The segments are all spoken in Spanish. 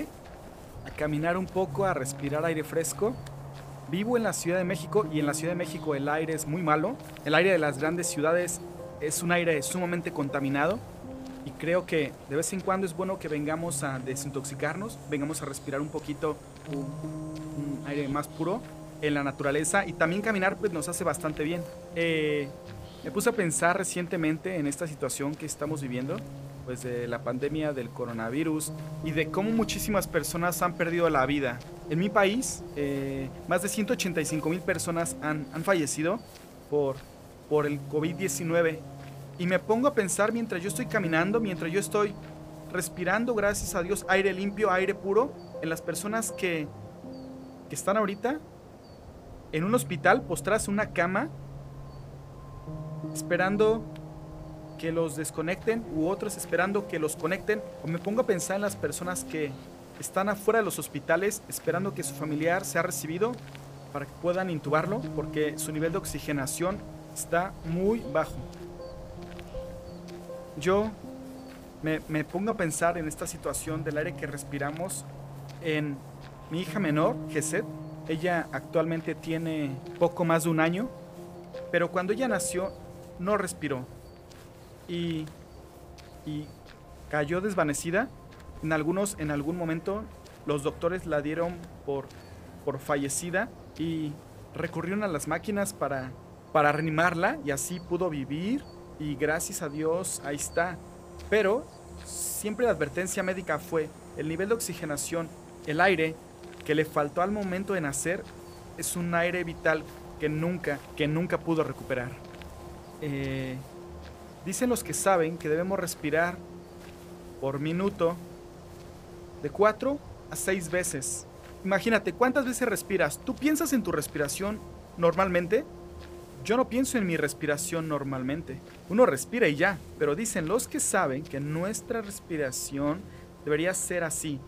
a caminar un poco, a respirar aire fresco. Vivo en la Ciudad de México y en la Ciudad de México el aire es muy malo. El aire de las grandes ciudades es un aire sumamente contaminado y creo que de vez en cuando es bueno que vengamos a desintoxicarnos, vengamos a respirar un poquito un, aire más puro en la naturaleza y también caminar pues nos hace bastante bien. Eh, me puse a pensar recientemente en esta situación que estamos viviendo, pues de la pandemia del coronavirus y de cómo muchísimas personas han perdido la vida. En mi país, eh, más de 185 mil personas han, han fallecido por, por el COVID-19 y me pongo a pensar mientras yo estoy caminando, mientras yo estoy respirando, gracias a Dios, aire limpio, aire puro, en las personas que, que están ahorita en un hospital, postradas en una cama, esperando que los desconecten u otros esperando que los conecten. O me pongo a pensar en las personas que están afuera de los hospitales esperando que su familiar sea recibido para que puedan intubarlo porque su nivel de oxigenación está muy bajo yo me, pongo a pensar en esta situación del aire que respiramos en mi hija menor, Geset. Ella actualmente tiene poco más de un año, pero cuando ella nació no respiró y, cayó desvanecida. En, algunos, en algún momento los doctores la dieron por, por fallecida y recurrieron a las máquinas para, para reanimarla y así pudo vivir y gracias a Dios ahí está. Pero siempre la advertencia médica fue el nivel de oxigenación, el aire que le faltó al momento de nacer es un aire vital que nunca, que nunca pudo recuperar. Eh, dicen los que saben que debemos respirar por minuto de 4 a 6 veces. Imagínate, ¿cuántas veces respiras? ¿Tú piensas en tu respiración normalmente? Yo no pienso en mi respiración normalmente. Uno respira y ya, pero dicen los que saben que nuestra respiración debería ser así.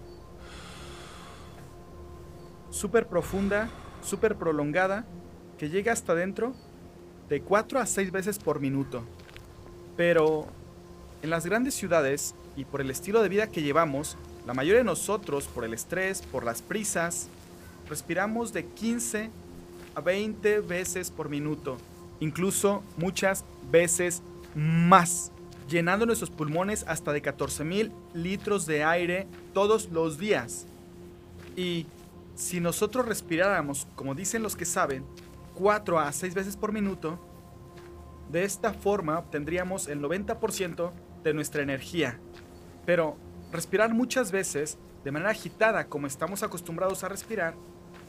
Súper profunda, súper prolongada, que llega hasta dentro de 4 a 6 veces por minuto. Pero en las grandes ciudades y por el estilo de vida que llevamos, la mayoría de nosotros, por el estrés, por las prisas, respiramos de 15 a 20 veces por minuto, incluso muchas veces más, llenando nuestros pulmones hasta de 14 mil litros de aire todos los días. Y si nosotros respiráramos, como dicen los que saben, 4 a 6 veces por minuto, de esta forma obtendríamos el 90% de nuestra energía. Pero respirar muchas veces de manera agitada como estamos acostumbrados a respirar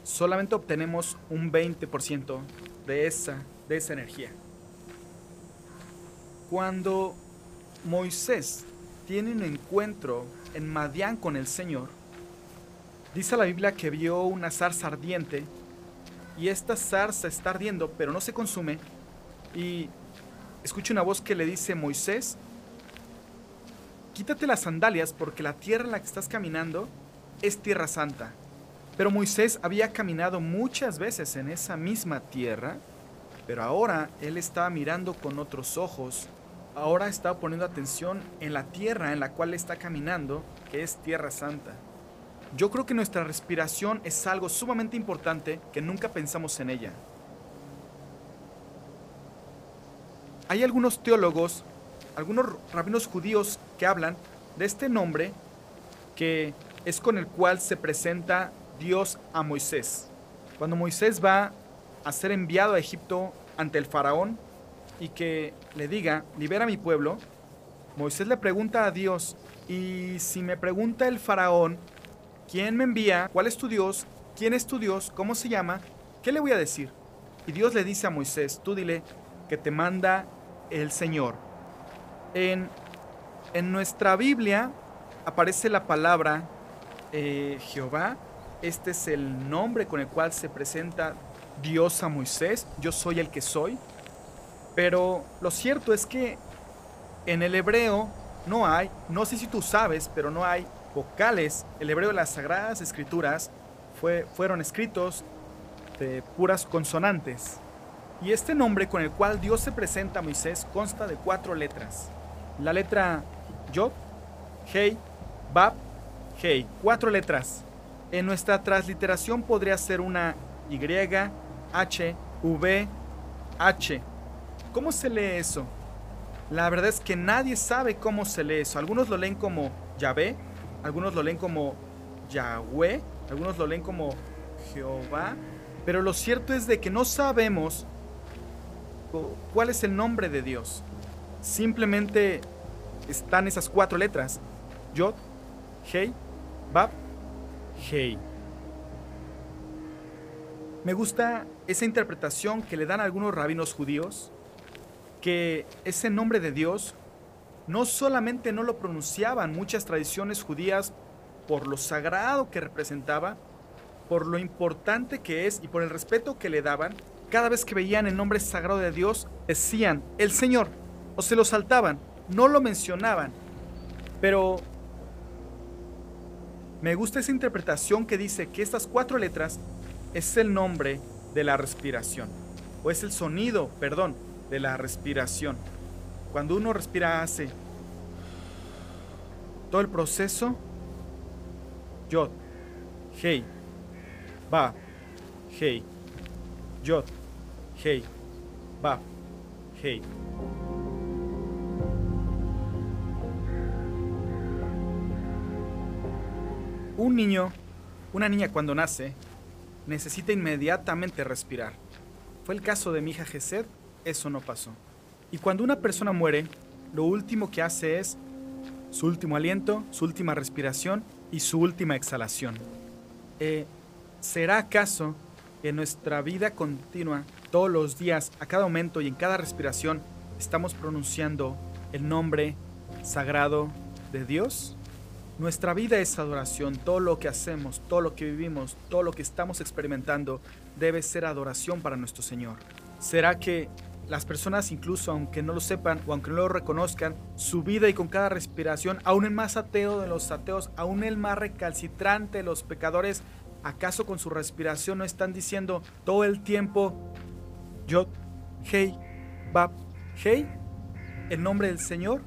solamente obtenemos un 20% de esa, de esa energía. Cuando Moisés tiene un encuentro en Madián con el Señor, dice la Biblia que vio una zarza ardiente y esta zarza está ardiendo pero no se consume y escucha una voz que le dice Moisés, quítate las sandalias porque la tierra en la que estás caminando es tierra santa. Pero Moisés había caminado muchas veces en esa misma tierra, pero ahora él estaba mirando con otros ojos, ahora estaba poniendo atención en la tierra en la cual está caminando, que es tierra santa. Yo creo que nuestra respiración es algo sumamente importante que nunca pensamos en ella. Hay algunos teólogos, algunos rabinos judíos que hablan de este nombre que es con el cual se presenta Dios a Moisés. Cuando Moisés va a ser enviado a Egipto ante el faraón y que le diga, libera a mi pueblo, Moisés le pregunta a Dios, y si me pregunta el faraón, ¿quién me envía? ¿Cuál es tu Dios? ¿Quién es tu Dios? ¿Cómo se llama? ¿Qué le voy a decir? Y Dios le dice a Moisés, tú dile que te manda el Señor. En, en nuestra Biblia aparece la palabra eh, Jehová este es el nombre con el cual se presenta Dios a Moisés. Yo soy el que soy. Pero lo cierto es que en el hebreo no hay, no sé si tú sabes, pero no hay vocales. El hebreo de las Sagradas Escrituras fue, fueron escritos de puras consonantes. Y este nombre con el cual Dios se presenta a Moisés consta de cuatro letras. La letra Yod, Hei, Bab Hey, cuatro letras. En nuestra transliteración podría ser una Y, H, V, H. ¿Cómo se lee eso? La verdad es que nadie sabe cómo se lee eso. Algunos lo leen como Yahvé, algunos lo leen como Yahweh, algunos lo leen como Jehová, pero lo cierto es de que no sabemos cuál es el nombre de Dios. Simplemente están esas cuatro letras. Yod, Hei, Bab, Hei. Me gusta esa interpretación que le dan algunos rabinos judíos, que ese nombre de Dios no solamente no lo pronunciaban muchas tradiciones judías por lo sagrado que representaba, por lo importante que es y por el respeto que le daban, cada vez que veían el nombre sagrado de Dios, decían, el Señor, o se lo saltaban, no lo mencionaban. Pero me gusta esa interpretación que dice que estas cuatro letras es el nombre de la respiración, o es el sonido, perdón, de la respiración. Cuando uno respira hace todo el proceso, Yod, Hey, Ba, Hey, Yod, Hey, Ba, Hey. Un niño, una niña cuando nace, necesita inmediatamente respirar. Fue el caso de mi hija Gesed, eso no pasó. Y cuando una persona muere, lo último que hace es su último aliento, su última respiración y su última exhalación. Eh, ¿Será acaso que nuestra vida continua, todos los días, a cada momento y en cada respiración, estamos pronunciando el nombre sagrado de Dios? Nuestra vida es adoración, todo lo que hacemos, todo lo que vivimos, todo lo que estamos experimentando debe ser adoración para nuestro Señor. ¿Será que las personas incluso aunque no lo sepan o aunque no lo reconozcan, su vida y con cada respiración, aún el más ateo de los ateos, aún el más recalcitrante de los pecadores, ¿acaso con su respiración no están diciendo todo el tiempo, Yod, Hey, Bab, Hey, el nombre del Señor?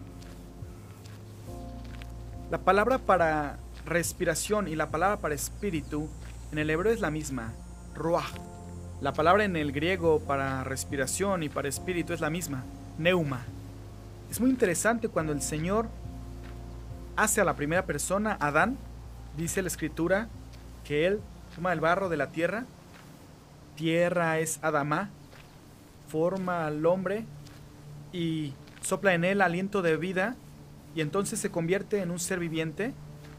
La palabra para respiración y la palabra para espíritu en el hebreo es la misma, ruach. La palabra en el griego para respiración y para espíritu es la misma, neuma. Es muy interesante cuando el Señor hace a la primera persona, Adán, dice la escritura que él toma el barro de la tierra, tierra es Adamá, forma al hombre y sopla en él aliento de vida y entonces se convierte en un ser viviente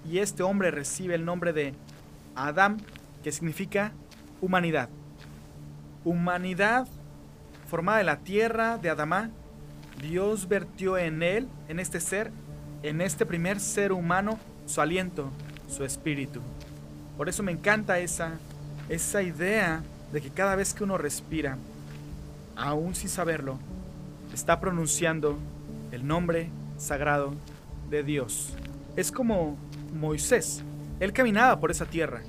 y este hombre recibe el nombre de Adam, que significa humanidad. Humanidad formada de la tierra de Adamá, Dios vertió en él, en este ser, en este primer ser humano, su aliento, su espíritu. Por eso me encanta esa, esa idea de que cada vez que uno respira, aún sin saberlo, está pronunciando el nombre sagrado de Dios. Es como Moisés. Él caminaba por esa tierra.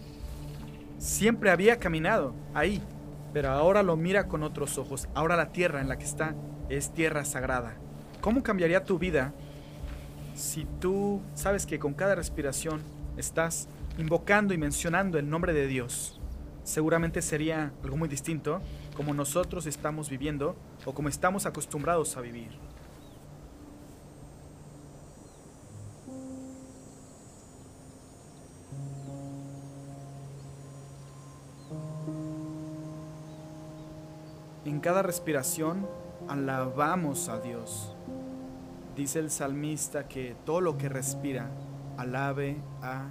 Siempre había caminado ahí, pero ahora lo mira con otros ojos. Ahora la tierra en la que está es tierra sagrada. ¿Cómo cambiaría tu vida si tú sabes que con cada respiración estás invocando y mencionando el nombre de Dios? Seguramente sería algo muy distinto como nosotros estamos viviendo o como estamos acostumbrados a vivir. En cada respiración alabamos a Dios. Dice el salmista que todo lo que respira alabe a